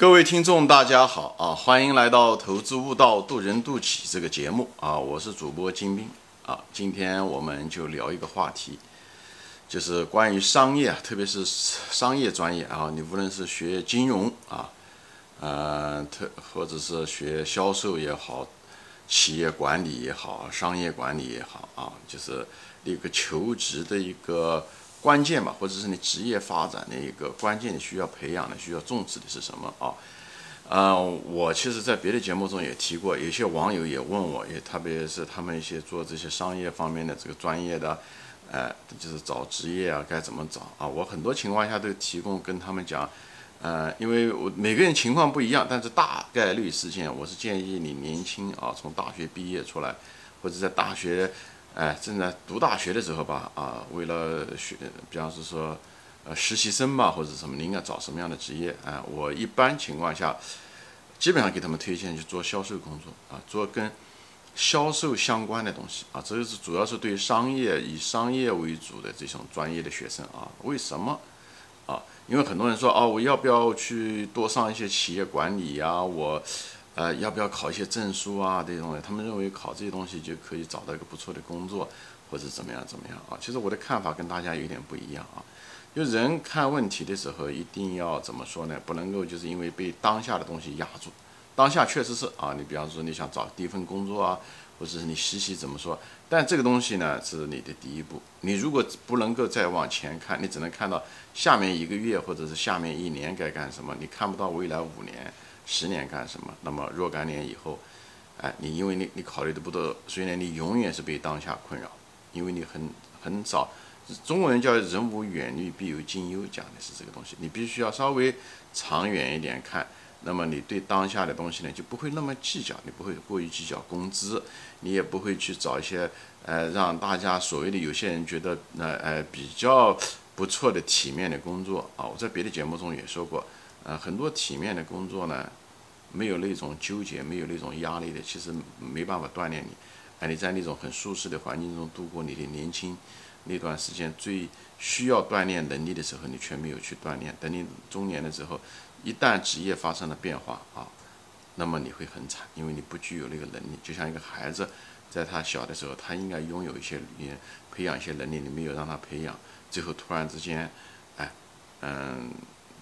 各位听众，大家好啊！欢迎来到《投资悟道，渡人渡己》这个节目啊！我是主播金兵啊！今天我们就聊一个话题，就是关于商业，特别是商业专业啊。你无论是学金融啊，呃，特或者是学销售也好，企业管理也好，商业管理也好啊，就是一个求职的一个。关键吧，或者是你职业发展的一个关键，你需要培养的、需要重视的是什么啊？呃，我其实，在别的节目中也提过，有些网友也问我，也特别是他们一些做这些商业方面的这个专业的，呃，就是找职业啊，该怎么找啊？我很多情况下都提供跟他们讲，呃，因为我每个人情况不一样，但是大概率事件，我是建议你年轻啊，从大学毕业出来，或者在大学。哎，正在读大学的时候吧，啊，为了学，比方是说，呃，实习生吧，或者什么，你应该找什么样的职业？哎，我一般情况下，基本上给他们推荐去做销售工作，啊，做跟销售相关的东西，啊，这个是主要是对商业以商业为主的这种专业的学生啊。为什么？啊，因为很多人说，哦，我要不要去多上一些企业管理呀？我。呃，要不要考一些证书啊？这些东西，他们认为考这些东西就可以找到一个不错的工作，或者怎么样怎么样啊？其实我的看法跟大家有点不一样啊。就人看问题的时候，一定要怎么说呢？不能够就是因为被当下的东西压住。当下确实是啊，你比方说你想找第一份工作啊，或者是你实习怎么说？但这个东西呢，是你的第一步。你如果不能够再往前看，你只能看到下面一个月或者是下面一年该干什么，你看不到未来五年。十年干什么？那么若干年以后，哎，你因为你你考虑的不多，所以呢，你永远是被当下困扰，因为你很很少。中国人叫人无远虑，必有近忧，讲的是这个东西。你必须要稍微长远一点看，那么你对当下的东西呢，就不会那么计较，你不会过于计较工资，你也不会去找一些呃让大家所谓的有些人觉得那呃比较不错的体面的工作啊。我在别的节目中也说过，呃，很多体面的工作呢。没有那种纠结，没有那种压力的，其实没办法锻炼你。哎，你在那种很舒适的环境中度过你的年轻那段时间，最需要锻炼能力的时候，你却没有去锻炼。等你中年的时候，一旦职业发生了变化啊，那么你会很惨，因为你不具有那个能力。就像一个孩子，在他小的时候，他应该拥有一些培养一些能力，你没有让他培养，最后突然之间，哎，嗯。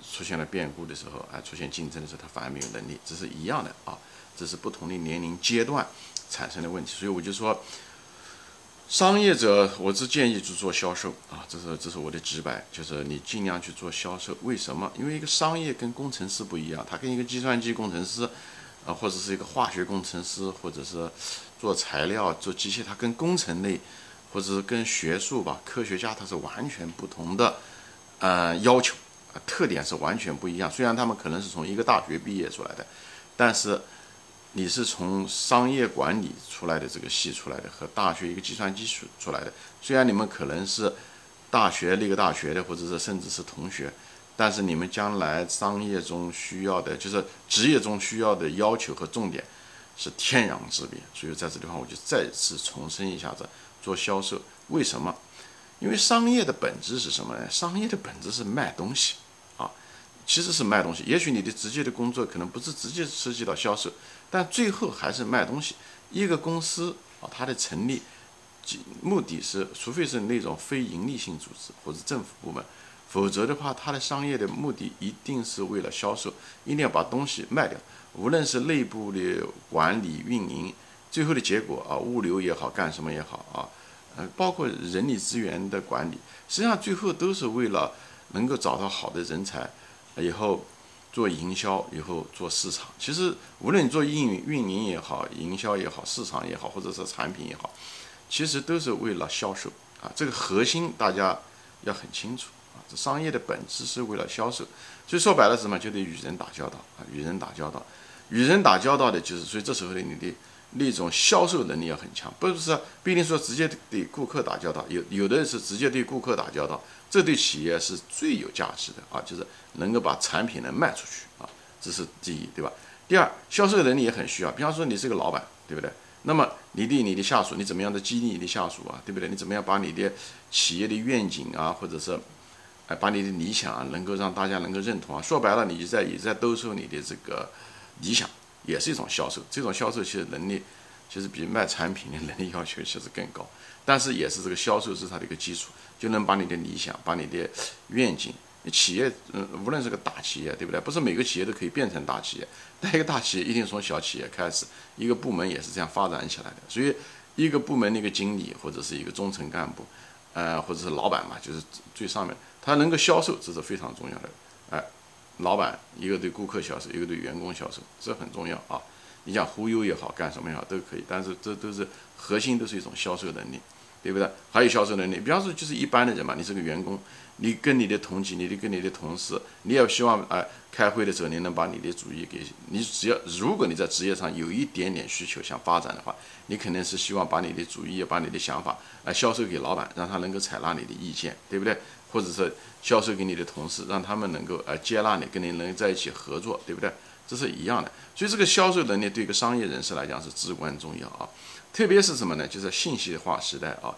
出现了变故的时候，啊，出现竞争的时候，他反而没有能力，这是一样的啊，这是不同的年龄阶段产生的问题。所以我就说，商业者，我只建议去做销售啊，这是这是我的直白，就是你尽量去做销售。为什么？因为一个商业跟工程师不一样，他跟一个计算机工程师，啊，或者是一个化学工程师，或者是做材料、做机械，他跟工程类，或者是跟学术吧，科学家，他是完全不同的，呃，要求啊。特点是完全不一样。虽然他们可能是从一个大学毕业出来的，但是你是从商业管理出来的这个系出来的，和大学一个计算机出出来的。虽然你们可能是大学那个大学的，或者是甚至是同学，但是你们将来商业中需要的，就是职业中需要的要求和重点是天壤之别。所以在这地方，我就再次重申一下子：做销售为什么？因为商业的本质是什么呢？商业的本质是卖东西，啊，其实是卖东西。也许你的直接的工作可能不是直接涉及到销售，但最后还是卖东西。一个公司啊，它的成立，目的是，除非是那种非盈利性组织或者政府部门，否则的话，它的商业的目的一定是为了销售，一定要把东西卖掉。无论是内部的管理运营，最后的结果啊，物流也好，干什么也好啊。呃，包括人力资源的管理，实际上最后都是为了能够找到好的人才，以后做营销，以后做市场。其实无论你做运运营也好，营销也好，市场也好，或者是产品也好，其实都是为了销售啊。这个核心大家要很清楚啊。这商业的本质是为了销售，所以说白了什么，就得与人打交道啊，与人打交道，与人打交道的就是，所以这时候呢你的。那种销售能力要很强，不是说不一定说直接对顾客打交道，有有的是直接对顾客打交道，这对企业是最有价值的啊，就是能够把产品能卖出去啊，这是第一，对吧？第二，销售能力也很需要，比方说你是个老板，对不对？那么你对你的下属，你怎么样的激励你的下属啊，对不对？你怎么样把你的企业的愿景啊，或者是哎，把你的理想啊，能够让大家能够认同啊。说白了，你在也在兜售你的这个理想，也是一种销售。这种销售其实能力，其实比卖产品的能力要求其实更高。但是也是这个销售是它的一个基础，就能把你的理想、把你的愿景，企业，嗯，无论是个大企业，对不对？不是每个企业都可以变成大企业，但一个大企业一定从小企业开始，一个部门也是这样发展起来的。所以，一个部门的一个经理或者是一个中层干部，呃，或者是老板嘛，就是最上面。他能够销售，这是非常重要的。老板一个对顾客销售，一个对员工销售，这很重要啊。你讲忽悠也好，干什么也好都可以，但是这都是核心，都是一种销售能力，对不对？还有销售能力，比方说就是一般的人嘛，你是个员工，你跟你的同级，你的跟你的同事，你也希望啊，开会的时候你能把你的主意给你，只要如果你在职业上有一点点需求想发展的话，你肯定是希望把你的主意，把你的想法哎销售给老板，让他能够采纳你的意见，对不对？或者是销售给你的同事，让他们能够呃接纳你，跟你能在一起合作，对不对？这是一样的。所以这个销售能力对一个商业人士来讲是至关重要啊。特别是什么呢？就是信息化时代啊。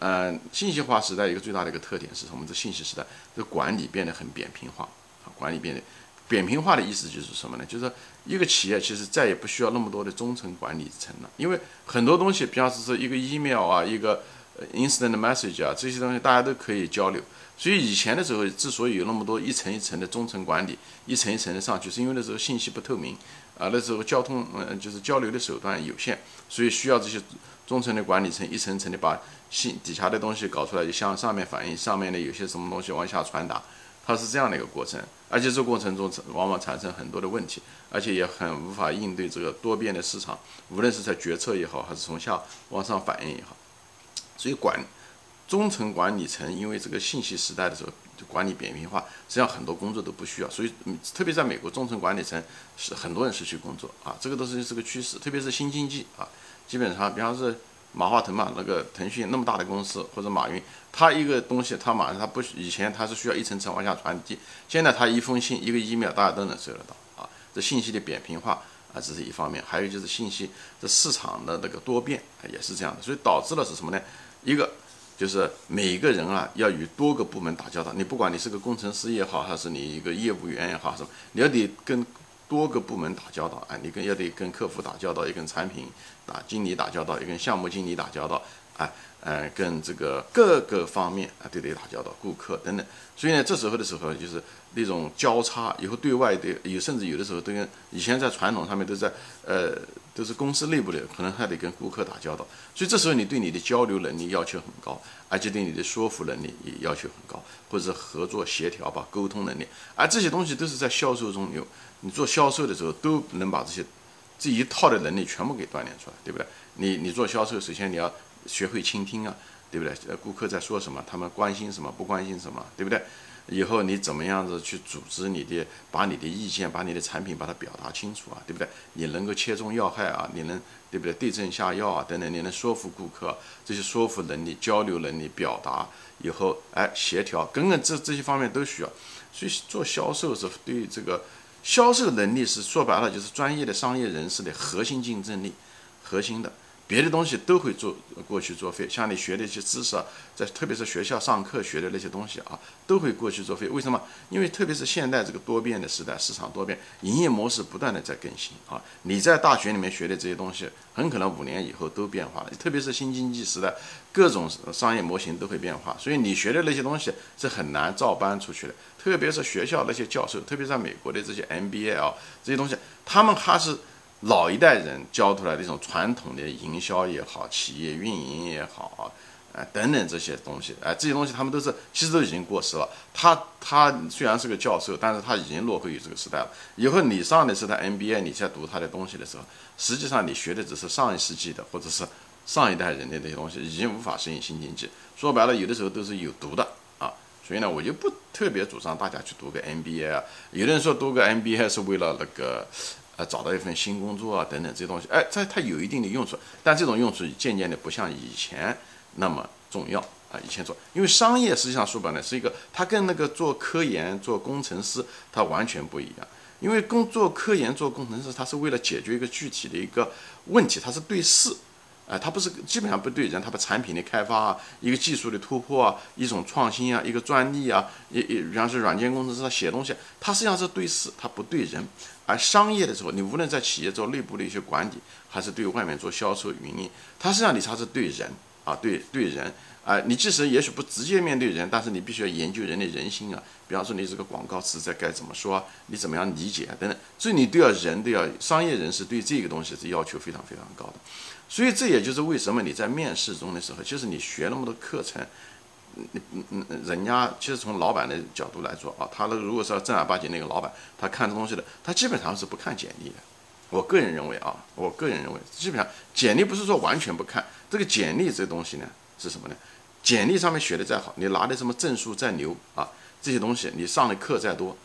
嗯，信息化时代一个最大的一个特点是什么？这信息时代，这管理变得很扁平化啊。管理变得扁平化的意思就是什么呢？就是一个企业其实再也不需要那么多的中层管理层了，因为很多东西，比方说一个 email 啊，一个 instant message 啊，这些东西大家都可以交流。所以以前的时候，之所以有那么多一层一层的中层管理，一层一层的上去，是因为那时候信息不透明，啊，那时候交通嗯就是交流的手段有限，所以需要这些中层的管理层一层层的把信底下的东西搞出来，就向上面反映，上面的有些什么东西往下传达，它是这样的一个过程，而且这过程中往往产生很多的问题，而且也很无法应对这个多变的市场，无论是在决策也好，还是从下往上反映也好，所以管。中层管理层因为这个信息时代的时候，管理扁平化，实际上很多工作都不需要，所以特别在美国，中层管理层是很多人失去工作啊，这个都是是个趋势，特别是新经济啊，基本上，比方说马化腾嘛，那个腾讯那么大的公司，或者马云，他一个东西，他马上他不以前他是需要一层层往下传递，现在他一封信一个 email 大家都能收得到啊，这信息的扁平化啊，这是一方面，还有就是信息这市场的那个多变啊也是这样的，所以导致了是什么呢？一个。就是每个人啊，要与多个部门打交道。你不管你是个工程师也好，还是你一个业务员也好，什么，你要得跟多个部门打交道啊。你跟要得跟客户打交道，也跟产品打经理打交道，也跟项目经理打交道，哎。呃，跟这个各个方面啊都得打交道，顾客等等，所以呢，这时候的时候就是那种交叉，以后对外的有，甚至有的时候都跟以前在传统上面都在，呃，都是公司内部的，可能还得跟顾客打交道，所以这时候你对你的交流能力要求很高，而且对你的说服能力也要求很高，或者是合作协调吧，沟通能力，而这些东西都是在销售中有，你做销售的时候都能把这些这一套的能力全部给锻炼出来，对不对？你你做销售，首先你要。学会倾听啊，对不对？呃，顾客在说什么，他们关心什么，不关心什么，对不对？以后你怎么样子去组织你的，把你的意见，把你的产品把它表达清楚啊，对不对？你能够切中要害啊，你能对不对？对症下药啊，等等，你能说服顾客，这些说服能力、交流能力、表达以后，哎，协调，等等，这这些方面都需要。所以做销售是对这个销售能力是说白了就是专业的商业人士的核心竞争力，核心的。别的东西都会做过去作废，像你学的一些知识啊，在特别是学校上课学的那些东西啊，都会过去作废。为什么？因为特别是现在这个多变的时代，市场多变，营业模式不断的在更新啊。你在大学里面学的这些东西，很可能五年以后都变化了。特别是新经济时代，各种商业模型都会变化，所以你学的那些东西是很难照搬出去的。特别是学校那些教授，特别在美国的这些 MBA 啊这些东西，他们还是。老一代人教出来的一种传统的营销也好，企业运营也好啊，等等这些东西，哎，这些东西他们都是其实都已经过时了。他他虽然是个教授，但是他已经落后于这个时代了。以后你上的是他 MBA，你在读他的东西的时候，实际上你学的只是上一世纪的或者是上一代人的那些东西，已经无法适应新经济。说白了，有的时候都是有毒的啊。所以呢，我就不特别主张大家去读个 MBA 啊。有的人说读个 MBA 是为了那个。呃，找到一份新工作啊，等等这些东西，哎，这它有一定的用处，但这种用处渐渐的不像以前那么重要啊。以前做，因为商业实际上说白了是一个，它跟那个做科研、做工程师它完全不一样。因为工做科研、做工程师，它是为了解决一个具体的一个问题，它是对事，哎，它不是基本上不对人，它把产品的开发啊，一个技术的突破啊，一种创新啊，一个专利啊，一一，比方说软件工程师他写东西，他实际上是对事，他不对人。而商业的时候，你无论在企业做内部的一些管理，还是对外面做销售运营，他实际上你才是对人啊，对对人。啊，你即使也许不直接面对人，但是你必须要研究人的人心啊。比方说，你这个广告词在该怎么说，你怎么样理解等等，所以你都要人都要商业人士对这个东西是要求非常非常高的。所以这也就是为什么你在面试中的时候，其实你学那么多课程，嗯嗯，人家其实从老板的角度来说啊，他那如果是要正儿八经那个老板，他看这东西的，他基本上是不看简历的。我个人认为啊，我个人认为，基本上简历不是说完全不看，这个简历这东西呢是什么呢？简历上面学的再好，你拿的什么证书再牛啊，这些东西你上的课再多，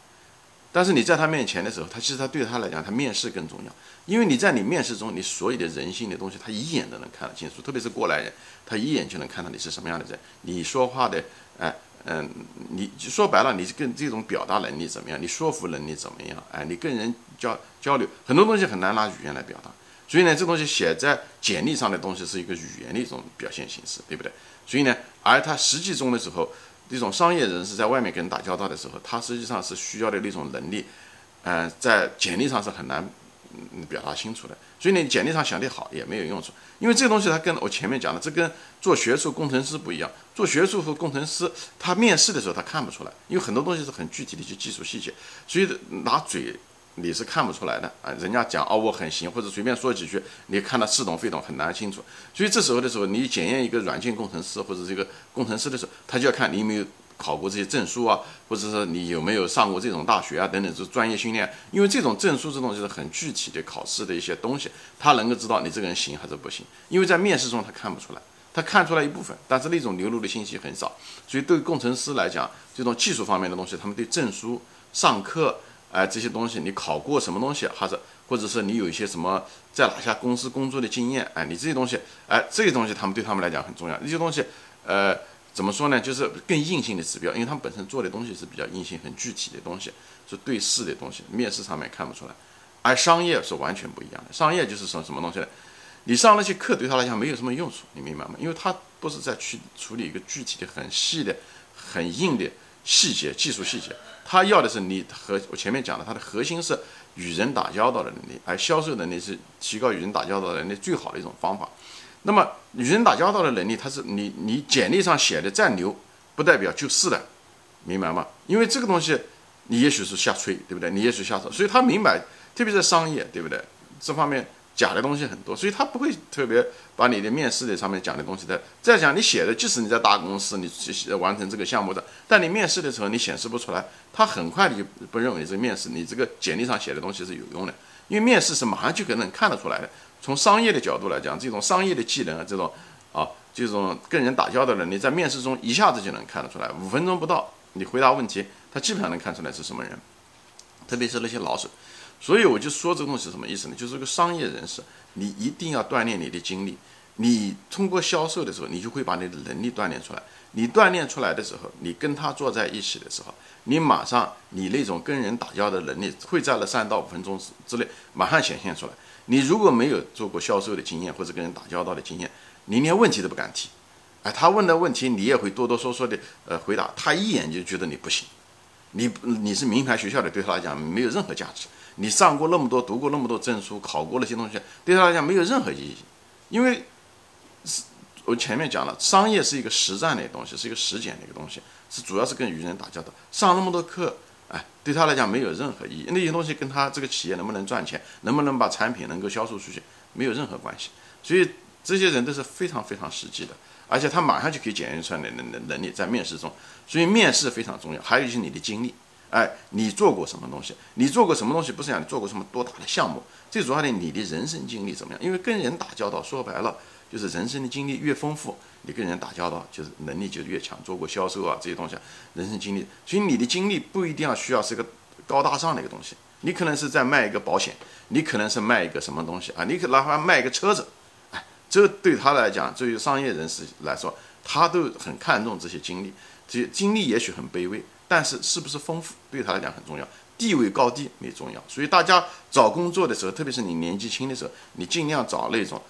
但是你在他面前的时候，他其实他对他来讲，他面试更重要，因为你在你面试中，你所有的人性的东西，他一眼都能看得清楚，特别是过来人，他一眼就能看到你是什么样的人，你说话的，哎，嗯，你说白了，你跟这种表达能力怎么样，你说服能力怎么样，哎，你跟人交交流，很多东西很难拿语言来表达，所以呢，这东西写在简历上的东西是一个语言的一种表现形式，对不对？所以呢，而他实际中的时候，这种商业人士在外面跟人打交道的时候，他实际上是需要的那种能力，嗯，在简历上是很难嗯表达清楚的。所以你简历上想的好也没有用处，因为这个东西它跟我前面讲的，这跟做学术工程师不一样。做学术和工程师，他面试的时候他看不出来，因为很多东西是很具体的一些技术细节，所以拿嘴。你是看不出来的啊，人家讲哦我很行，或者随便说几句，你看他似懂非懂很难清楚。所以这时候的时候，你检验一个软件工程师或者这个工程师的时候，他就要看你有没有考过这些证书啊，或者说你有没有上过这种大学啊等等，是专业训练。因为这种证书这东西是很具体的考试的一些东西，他能够知道你这个人行还是不行。因为在面试中他看不出来，他看出来一部分，但是那种流露的信息很少。所以对工程师来讲，这种技术方面的东西，他们对证书、上课。哎，这些东西你考过什么东西，还是或者是你有一些什么在哪家公司工作的经验？哎，你这些东西，哎，这些东西他们对他们来讲很重要。这些东西，呃，怎么说呢？就是更硬性的指标，因为他们本身做的东西是比较硬性、很具体的东西，是对事的东西，面试上面看不出来。而商业是完全不一样的，商业就是什么什么东西呢？你上那些课对他来讲没有什么用处，你明白吗？因为他不是在去处理一个具体的、很细的、很硬的细节、技术细节。他要的是你和我前面讲的，他的核心是与人打交道的能力，而销售能力是提高与人打交道能力最好的一种方法。那么与人打交道的能力，它是你你简历上写的再牛，不代表就是的，明白吗？因为这个东西你也许是瞎吹，对不对？你也许瞎说，所以他明白，特别是商业，对不对？这方面。假的东西很多，所以他不会特别把你的面试的上面讲的东西的再讲你写的，即使你在大公司，你完成这个项目的，但你面试的时候你显示不出来，他很快的就不认为这个面试你这个简历上写的东西是有用的，因为面试是马上就可能看得出来的。从商业的角度来讲，这种商业的技能啊，这种啊，这种跟人打交道的能力，在面试中一下子就能看得出来，五分钟不到，你回答问题，他基本上能看出来是什么人，特别是那些老手。所以我就说这个东西什么意思呢？就是个商业人士，你一定要锻炼你的精力。你通过销售的时候，你就会把你的能力锻炼出来。你锻炼出来的时候，你跟他坐在一起的时候，你马上你那种跟人打交道的能力会在了三到五分钟之之内马上显现出来。你如果没有做过销售的经验或者跟人打交道的经验，你连问题都不敢提。哎，他问的问题你也会哆哆嗦嗦的呃回答，他一眼就觉得你不行。你你是名牌学校的，对他来讲没有任何价值。你上过那么多，读过那么多证书，考过那些东西，对他来讲没有任何意义，因为是我前面讲了，商业是一个实战的东西，是一个实践的一个东西，是主要是跟与人打交道。上那么多课，哎，对他来讲没有任何意义。那些东西跟他这个企业能不能赚钱，能不能把产品能够销售出去，没有任何关系。所以这些人都是非常非常实际的，而且他马上就可以检验出来能能能力，在面试中。所以面试非常重要，还有就是你的经历。哎，你做过什么东西？你做过什么东西？不是讲你做过什么多大的项目，最主要的你的人生经历怎么样？因为跟人打交道，说白了就是人生的经历越丰富，你跟人打交道就是能力就越强。做过销售啊这些东西，人生经历，所以你的经历不一定要需要是个高大上的一个东西，你可能是在卖一个保险，你可能是卖一个什么东西啊？你可哪怕卖一个车子，哎，这对他来讲，对于商业人士来说，他都很看重这些经历，这些经历也许很卑微。但是是不是丰富对他来讲很重要，地位高低没重要。所以大家找工作的时候，特别是你年纪轻的时候，你尽量找那种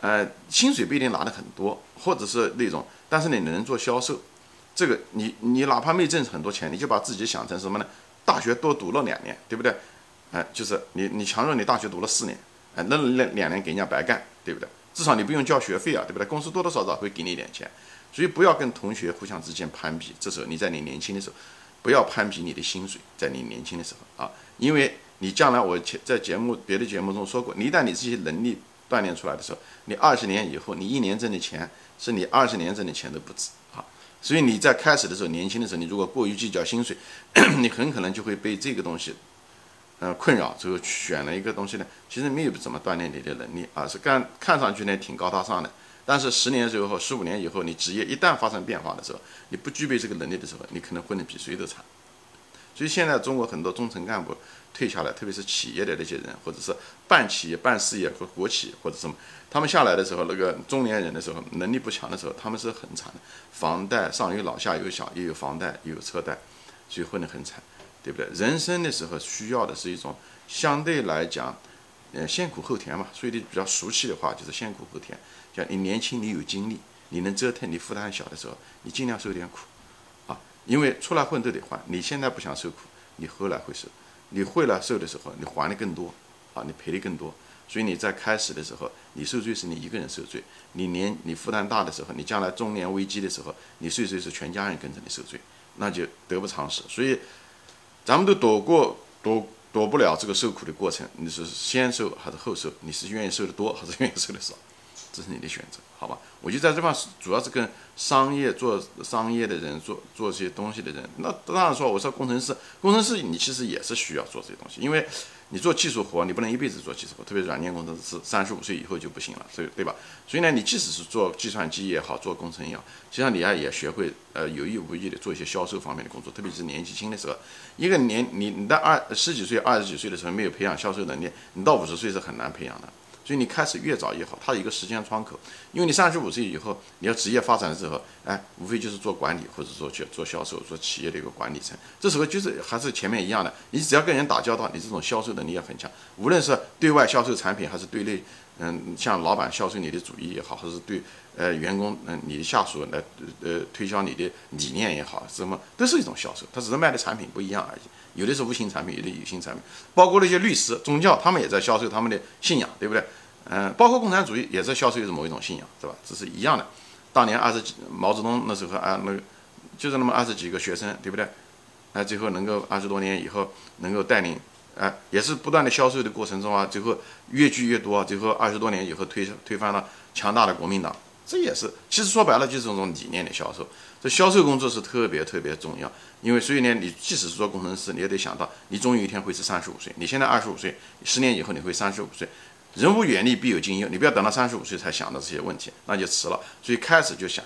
呃，薪水不一定拿的很多，或者是那种，但是你能做销售，这个你你哪怕没挣很多钱，你就把自己想成什么呢？大学多读了两年，对不对？哎，就是你你强弱你大学读了四年，哎，那两两年给人家白干，对不对？至少你不用交学费啊，对不对？公司多多少少会给你一点钱，所以不要跟同学互相之间攀比。这时候你在你年轻的时候，不要攀比你的薪水，在你年轻的时候啊，因为你将来我前在节目别的节目中说过，你一旦你这些能力锻炼出来的时候，你二十年以后，你一年挣的钱是你二十年挣的钱都不止啊。所以你在开始的时候，年轻的时候，你如果过于计较薪水，你很可能就会被这个东西。呃，困扰最后选了一个东西呢，其实没有怎么锻炼你的能力啊，是干看上去呢挺高大上的，但是十年之后、十五年以后，你职业一旦发生变化的时候，你不具备这个能力的时候，你可能混得比谁都惨。所以现在中国很多中层干部退下来，特别是企业的那些人，或者是办企业、办事业和国企或者什么，他们下来的时候，那个中年人的时候，能力不强的时候，他们是很惨的，房贷上有老下有小，又有房贷又有车贷，所以混得很惨。对不对？人生的时候需要的是一种相对来讲，呃，先苦后甜嘛。所以你比较俗气的话，就是先苦后甜。像你年轻，你有精力，你能折腾，你负担小的时候，你尽量受点苦，啊，因为出来混都得还。你现在不想受苦，你后来会受。你会了受的时候，你还的更多，啊，你赔的更多。所以你在开始的时候，你受罪是你一个人受罪。你年你负担大的时候，你将来中年危机的时候，你受罪是全家人跟着你受罪，那就得不偿失。所以。咱们都躲过躲躲不了这个受苦的过程，你是先受还是后受？你是愿意受的多还是愿意受的少？这是你的选择，好吧？我就在这方主要是跟商业做商业的人做做这些东西的人。那当然说，我说工程师，工程师你其实也是需要做这些东西，因为。你做技术活，你不能一辈子做技术活，特别软件工程师，三十五岁以后就不行了，所以对吧？所以呢，你即使是做计算机也好，做工程也好，实际上你啊也学会呃有意无意的做一些销售方面的工作，特别是年纪轻的时候，一个年你你到二十几岁、二十几岁的时候没有培养销售能力，你到五十岁是很难培养的。所以你开始越早越好，它有一个时间窗口，因为你三十五岁以后你要职业发展的时候，哎，无非就是做管理或者说去做销售，做企业的一个管理层。这时候就是还是前面一样的，你只要跟人打交道，你这种销售能力也很强。无论是对外销售产品，还是对内，嗯，向老板销售你的主意也好，还是对呃员工，嗯，你的下属来呃推销你的理念也好，什么都是一种销售，它只是卖的产品不一样而已。有的是无形产品，有的有形产品，包括那些律师、宗教，他们也在销售他们的信仰，对不对？嗯，包括共产主义也是销售一种某一种信仰，是吧？这是一样的。当年二十几毛泽东那时候啊，那个就是那么二十几个学生，对不对？啊，最后能够二十多年以后能够带领，哎，也是不断的销售的过程中啊，最后越聚越多，最后二十多年以后推推翻了强大的国民党。这也是，其实说白了就是这种理念的销售。这销售工作是特别特别重要，因为所以呢，你即使是做工程师，你也得想到，你终有一天会是三十五岁。你现在二十五岁，十年以后你会三十五岁。人无远虑，必有近忧。你不要等到三十五岁才想到这些问题，那就迟了。所以开始就想，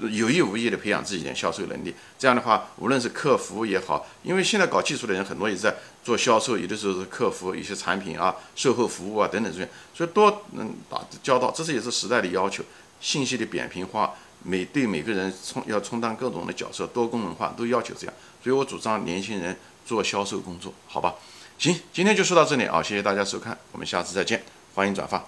有意无意的培养自己的销售能力。这样的话，无论是客服也好，因为现在搞技术的人很多也在做销售，有的时候是客服一些产品啊、售后服务啊等等这些，所以多能打交道，这是也是时代的要求。信息的扁平化，每对每个人充要充当各种的角色，多功能化都要求这样。所以我主张年轻人做销售工作，好吧？行，今天就说到这里啊，谢谢大家收看，我们下次再见。欢迎转发。